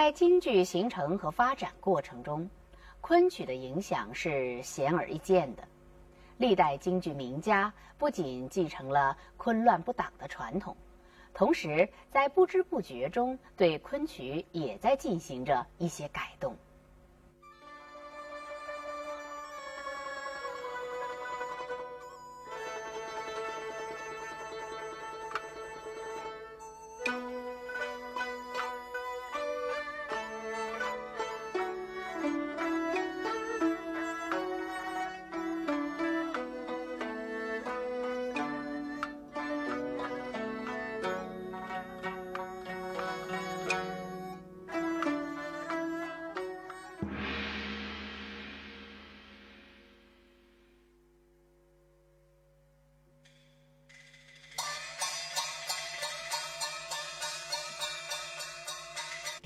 在京剧形成和发展过程中，昆曲的影响是显而易见的。历代京剧名家不仅继承了昆乱不挡的传统，同时在不知不觉中对昆曲也在进行着一些改动。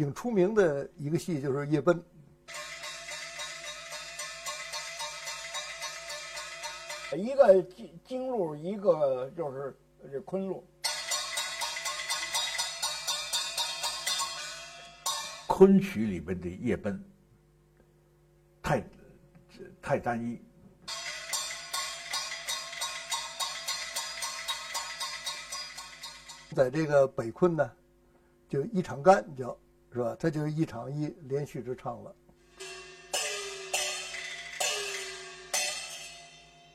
挺出名的一个戏就是《夜奔》，一个京京路，一个就是这昆路。昆曲里边的夜奔太太单一，在这个北昆呢，就一场干叫。是吧？他就一场一连续着唱了。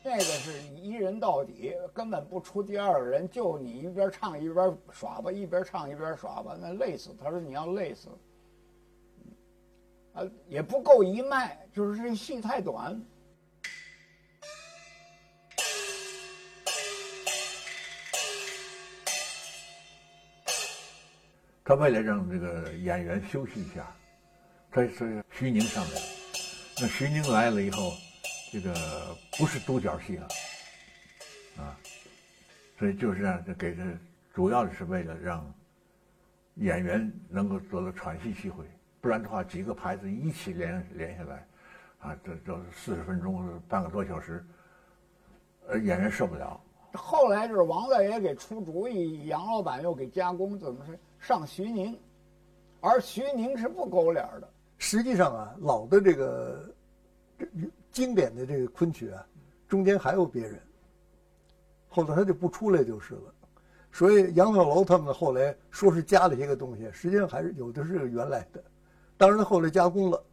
那个是一人到底，根本不出第二个人，就你一边唱一边耍吧，一边唱一边耍吧，那累死。他说你要累死，啊，也不够一卖，就是这戏太短。他为了让这个演员休息一下，他是徐宁上来了。那徐宁来了以后，这个不是独角戏了，啊，所以就是让给这主要的是为了让演员能够得到喘息机会，不然的话几个牌子一起连连下来，啊，这这四十分钟半个多小时，呃，演员受不了。后来是王大爷给出主意，杨老板又给加工，怎么是？上徐宁，而徐宁是不勾脸的。实际上啊，老的这个经典的这个昆曲啊，中间还有别人，后来他就不出来就是了。所以杨小楼他们后来说是加了一个东西，实际上还是有的是原来的，当然后来加工了。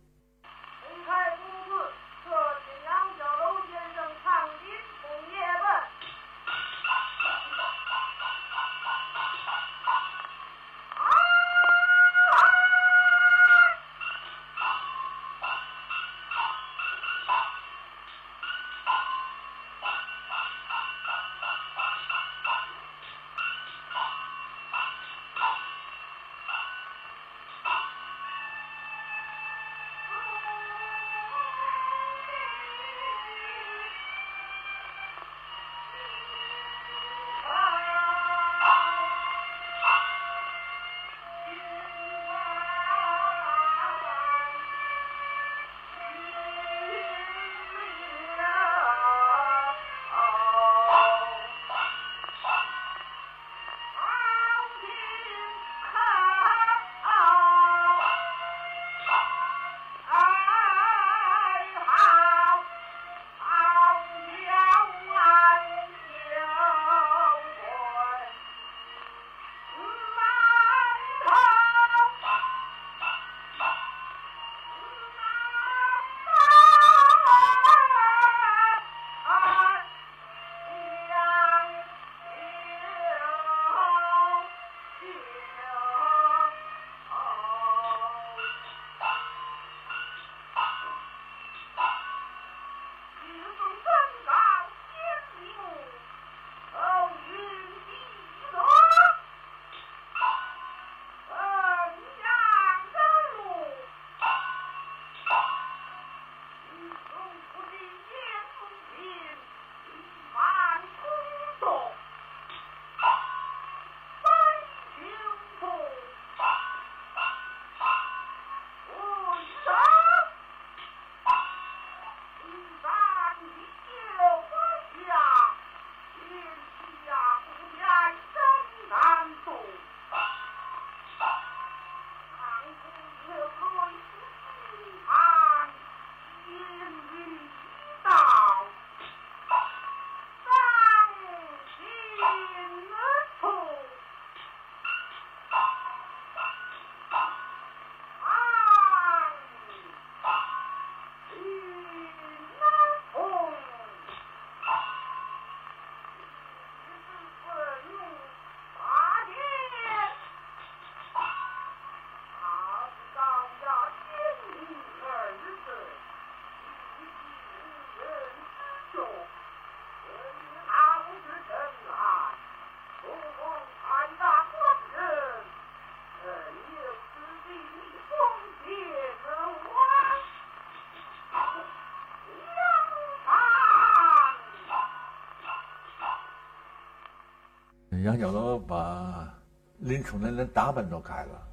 杨小楼把林冲的那打扮都改了。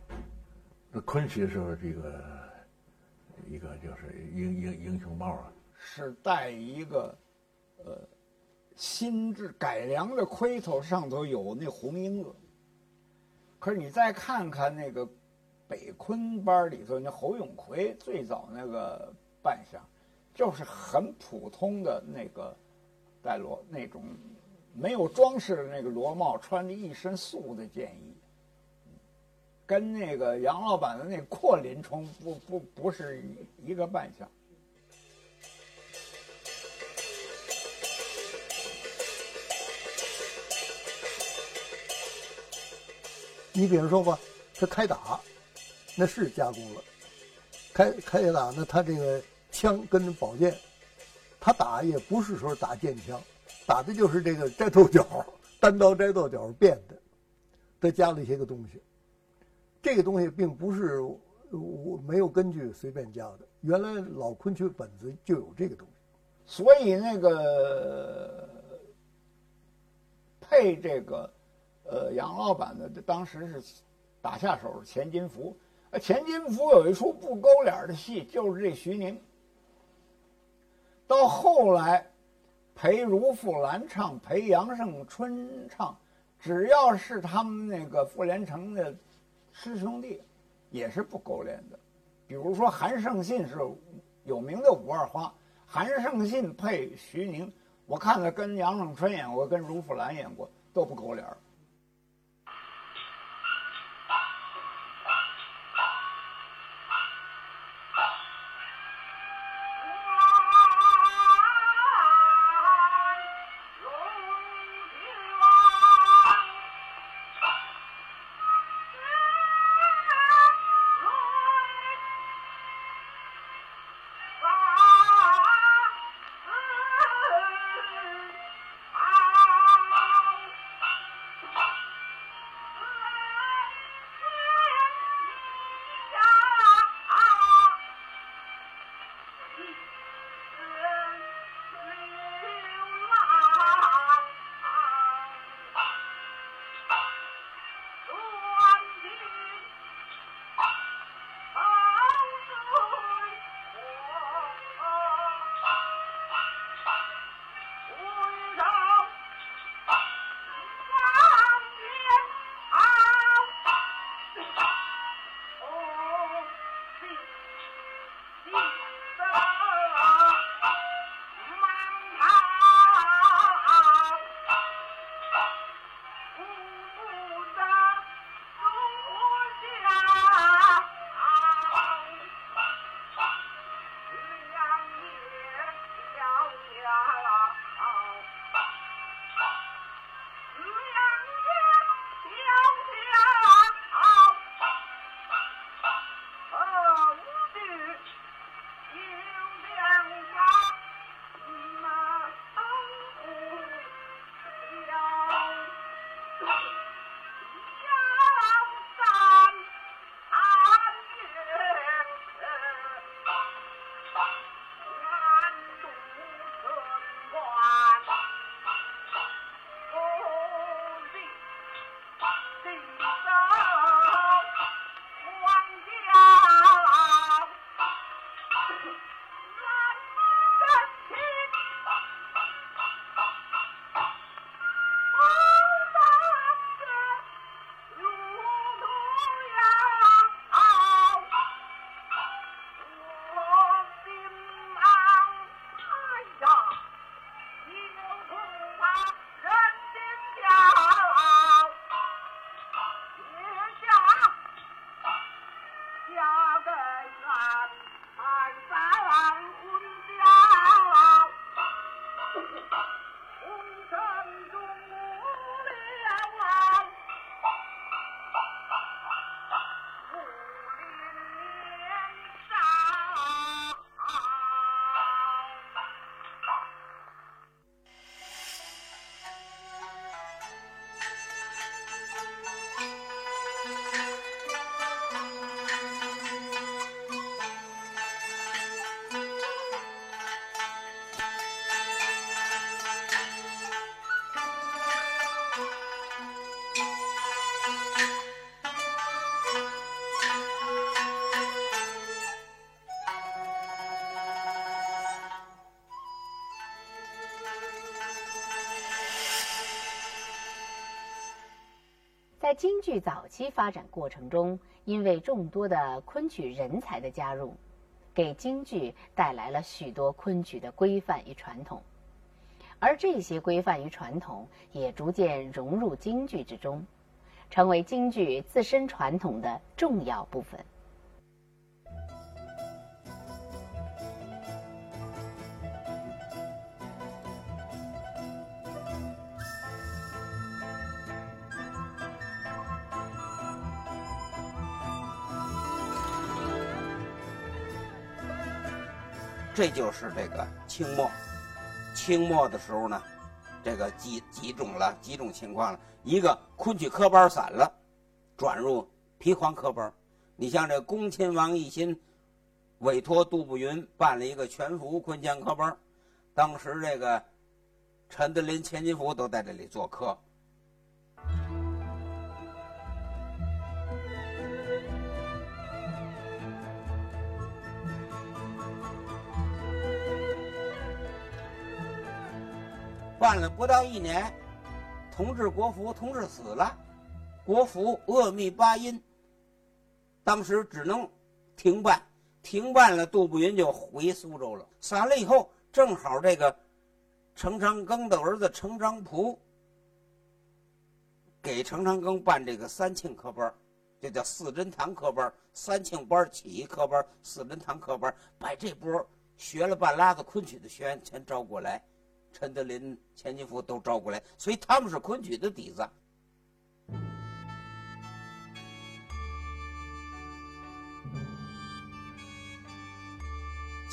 那昆曲时候，这个一个就是英英英雄帽啊，是戴一个呃新制改良的盔头，上头有那红缨子。可是你再看看那个北昆班里头那侯永奎最早那个扮相，就是很普通的那个戴罗那种没有装饰的那个罗帽，穿着一身素的剑衣。跟那个杨老板的那阔林冲不不不是一个扮相。你比如说吧，他开打，那是加工了。开开打呢，他这个枪跟宝剑，他打也不是说打剑枪，打的就是这个摘豆角，单刀摘豆角变的，再加了一些个东西。这个东西并不是我没有根据随便加的，原来老昆曲本子就有这个东西，所以那个配这个呃杨老板的，当时是打下手是钱金福，啊钱金福有一出不勾脸的戏，就是这徐宁。到后来陪如富兰唱，陪杨胜春唱，只要是他们那个傅连城的。师兄弟也是不勾脸的，比如说韩胜信是有名的五二花，韩胜信配徐宁，我看他跟杨胜春演过，跟如富兰演过，都不勾脸儿。京剧早期发展过程中，因为众多的昆曲人才的加入，给京剧带来了许多昆曲的规范与传统，而这些规范与传统也逐渐融入京剧之中，成为京剧自身传统的重要部分。这就是这个清末，清末的时候呢，这个几几种了，几种情况了。一个昆曲科班散了，转入皮黄科班。你像这恭亲王奕欣委托杜步云办了一个全福昆腔科班，当时这个陈德林、钱金福都在这里做客。办了不到一年，同治国服同治死了，国服阿弥巴音，当时只能停办，停办了，杜步云就回苏州了。散了以后，正好这个程长庚的儿子程长璞给程长庚办这个三庆科班，这叫四珍堂科班，三庆班起一科班，四珍堂科班，把这波学了半拉子昆曲的学员全招过来。陈德林、钱金福都招过来，所以他们是昆曲的底子。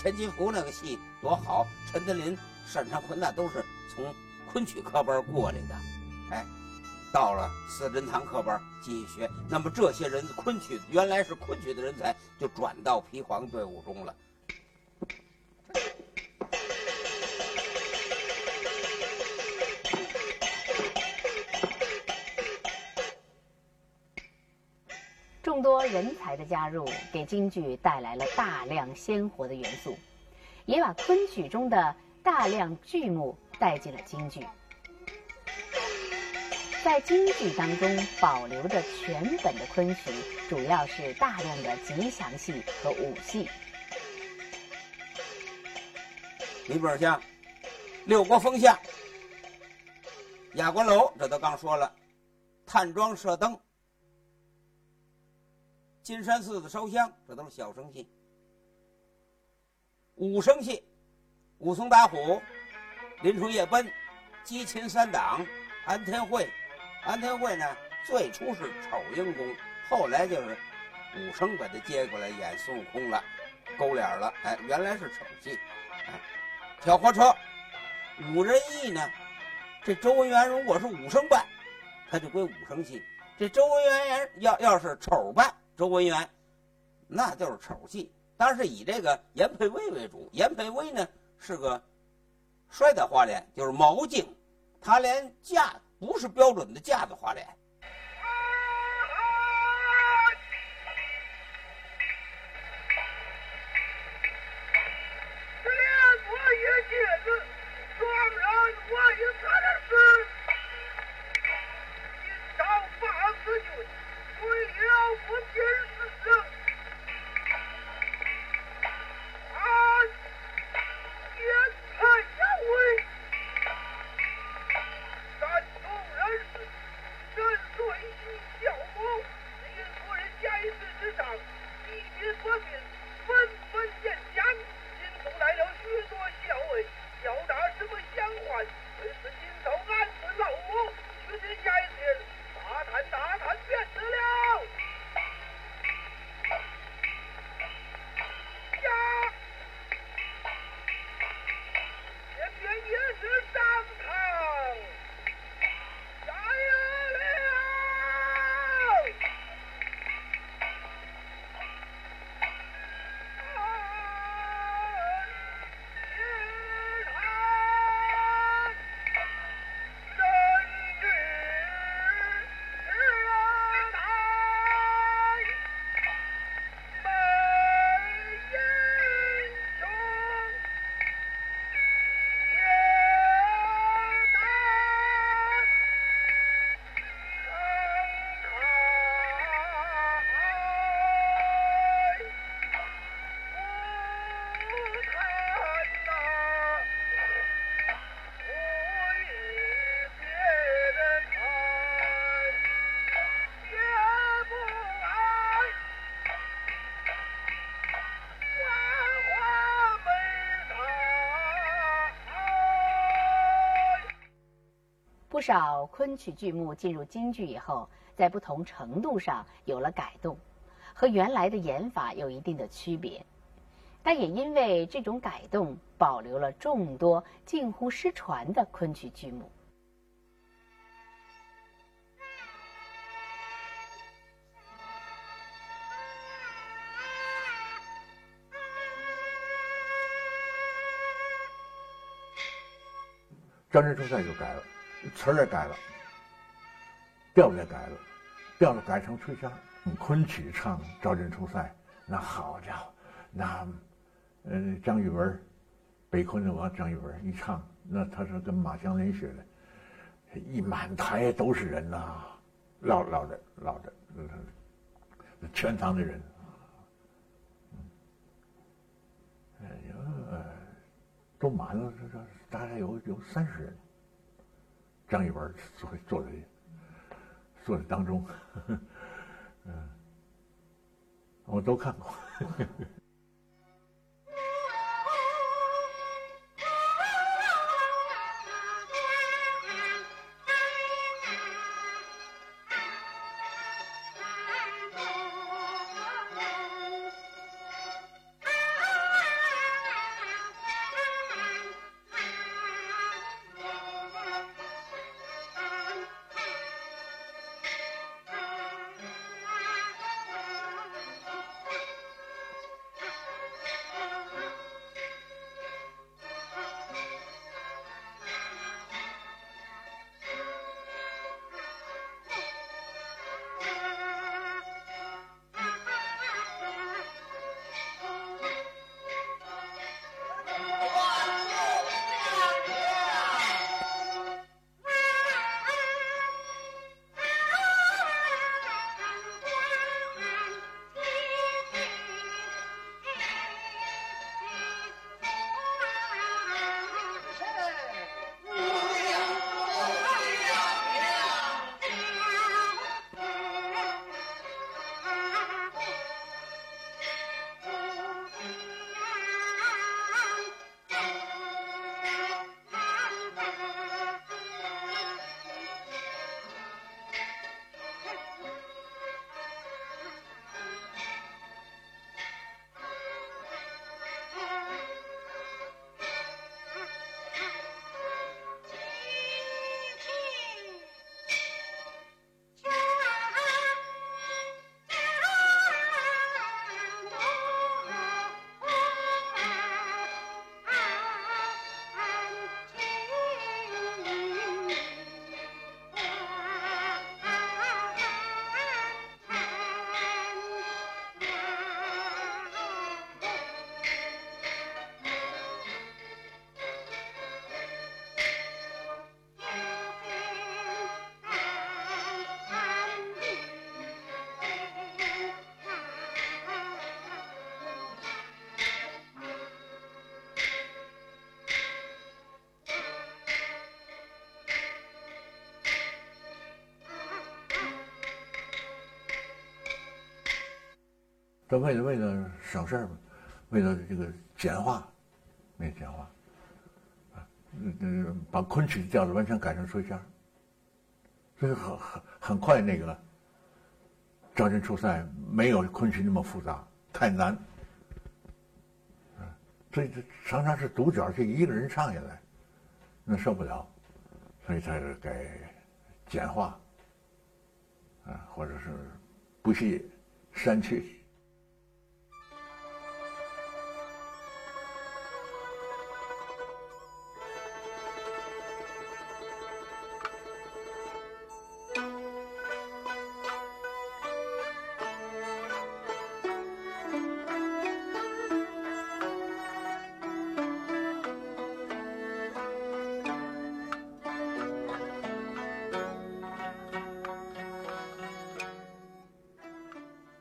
钱金福那个戏多好，陈德林、单长坤那都是从昆曲科班过来的。哎，到了四珍堂科班继续学，那么这些人昆曲原来是昆曲的人才，就转到皮黄队伍中了。多人才的加入，给京剧带来了大量鲜活的元素，也把昆曲中的大量剧目带进了京剧。在京剧当中保留着全本的昆曲，主要是大量的吉祥戏和武戏。里边像六国封相、压关楼，这都刚说了，探庄射灯。金山寺的烧香，这都是小生戏；武生戏，武松打虎、林冲夜奔、激秦三党、安天会。安天会呢，最初是丑英公，后来就是武生把他接过来演孙悟空了，勾脸了。哎，原来是丑戏。哎，挑花车，武仁义呢，这周文元如果是武生扮，他就归武生戏；这周文元要要是丑扮。周文元，那就是丑戏，但是以这个严培威为主。严培威呢是个摔的花脸，就是毛镜，他连架不是标准的架子花脸。不少昆曲剧目进入京剧以后，在不同程度上有了改动，和原来的演法有一定的区别，但也因为这种改动，保留了众多近乎失传的昆曲剧目。张真出赛就改了，词儿也改了，调也改了，调改成吹箫。昆曲唱《赵真出塞》，那好家伙，那，呃，张玉文，北昆的王张玉文一唱，那他是跟马祥林学的，一满台都是人呐，唠唠着唠着，全堂的人，哎呀，都满了，这这。大概有有三十人，张艺文坐坐在坐在当中，嗯，我都看过。这为了为了省事儿嘛，为了这个简化，没简化，啊，嗯嗯，把昆曲的调子完全改成吹箫，所以很很很快那个了赵真出塞没有昆曲那么复杂，太难，啊，所以这常常是独角戏一个人唱下来，那受不了，所以才改简化，啊，或者是不惜删去。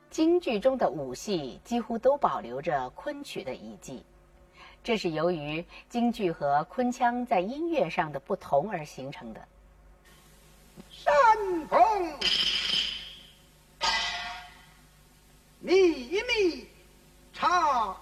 京剧中的武戏几乎都保留着昆曲的遗迹，这是由于京剧和昆腔在音乐上的不同而形成的。山峰密密唱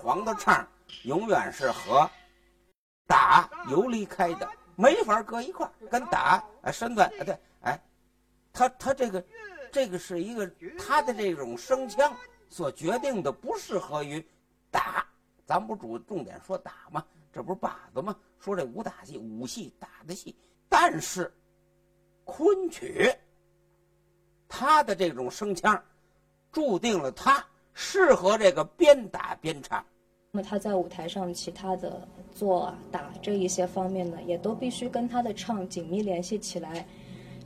黄的唱，永远是和打游离开的，没法搁一块儿。跟打啊身段啊对，哎，他他这个这个是一个他的这种声腔所决定的，不适合于打。咱不主重点说打吗？这不是靶子吗？说这武打戏、武戏打的戏，但是昆曲他的这种声腔，注定了他适合这个边打边唱。那么他在舞台上其他的做啊打这一些方面呢，也都必须跟他的唱紧密联系起来。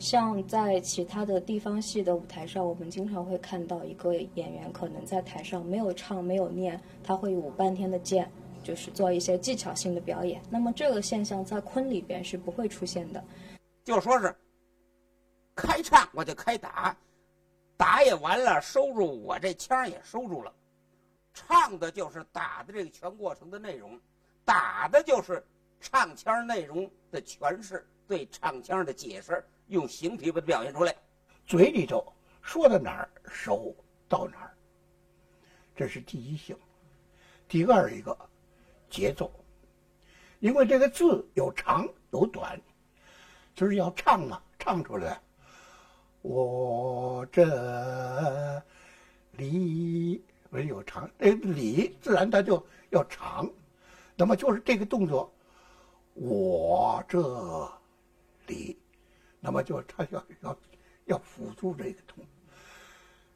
像在其他的地方戏的舞台上，我们经常会看到一个演员可能在台上没有唱没有念，他会舞半天的剑，就是做一些技巧性的表演。那么这个现象在昆里边是不会出现的。就说是开唱我就开打，打也完了，收住我这腔也收住了，唱的就是打的这个全过程的内容，打的就是唱腔内容的诠释，对唱腔的解释，用形体把它表现出来。嘴里头说到哪儿，手到哪儿，这是第一性。第二一个节奏，因为这个字有长有短，就是要唱嘛，唱出来。我这里没有长，这里自然它就要长。那么就是这个动作，我这里，那么就它要要要辅助这个动。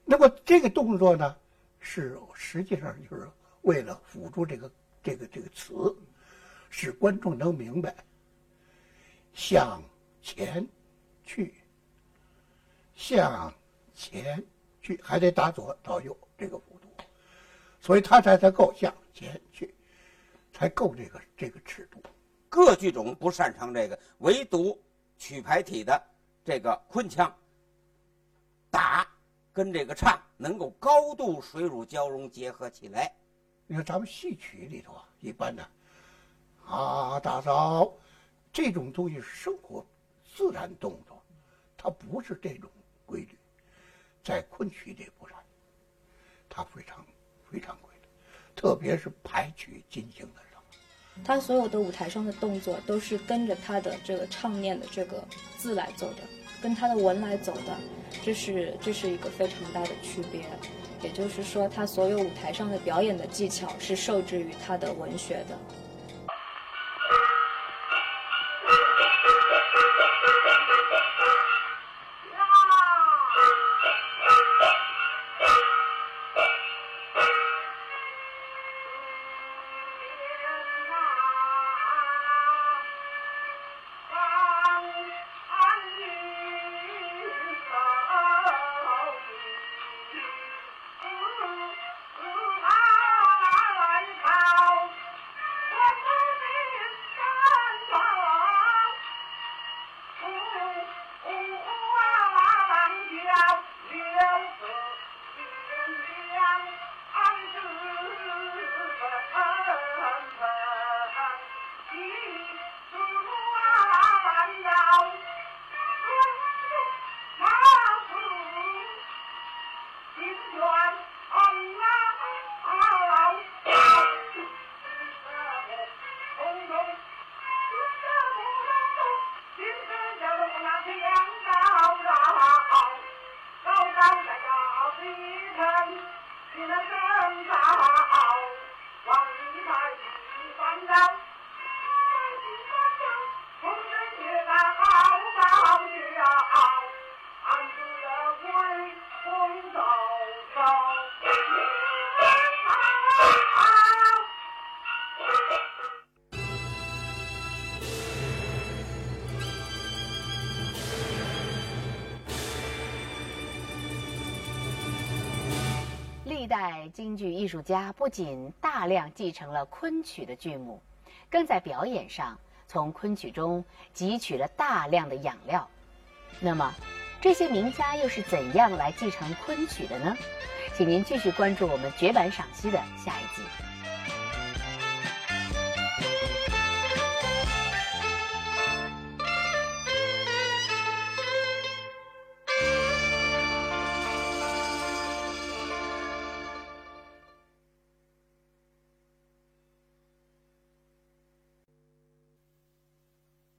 那么这个动作呢，是实际上就是为了辅助这个这个这个词，使观众能明白。向前去，向前去，还得打左到右这个幅度，所以他才才够向前去，才够这个这个尺度。各剧种不擅长这个，唯独曲牌体的这个昆腔，打跟这个唱能够高度水乳交融结合起来。你看咱们戏曲里头啊，一般的啊大嫂这种东西是生活自然动作，它不是这种规律。在昆曲里不然，它非常非常规律，特别是排曲进行的时候。他所有的舞台上的动作都是跟着他的这个唱念的这个字来走的，跟他的文来走的，这是这是一个非常大的区别。也就是说，他所有舞台上的表演的技巧是受制于他的文学的。京剧艺术家不仅大量继承了昆曲的剧目，更在表演上从昆曲中汲取了大量的养料。那么，这些名家又是怎样来继承昆曲的呢？请您继续关注我们绝版赏析的下一集。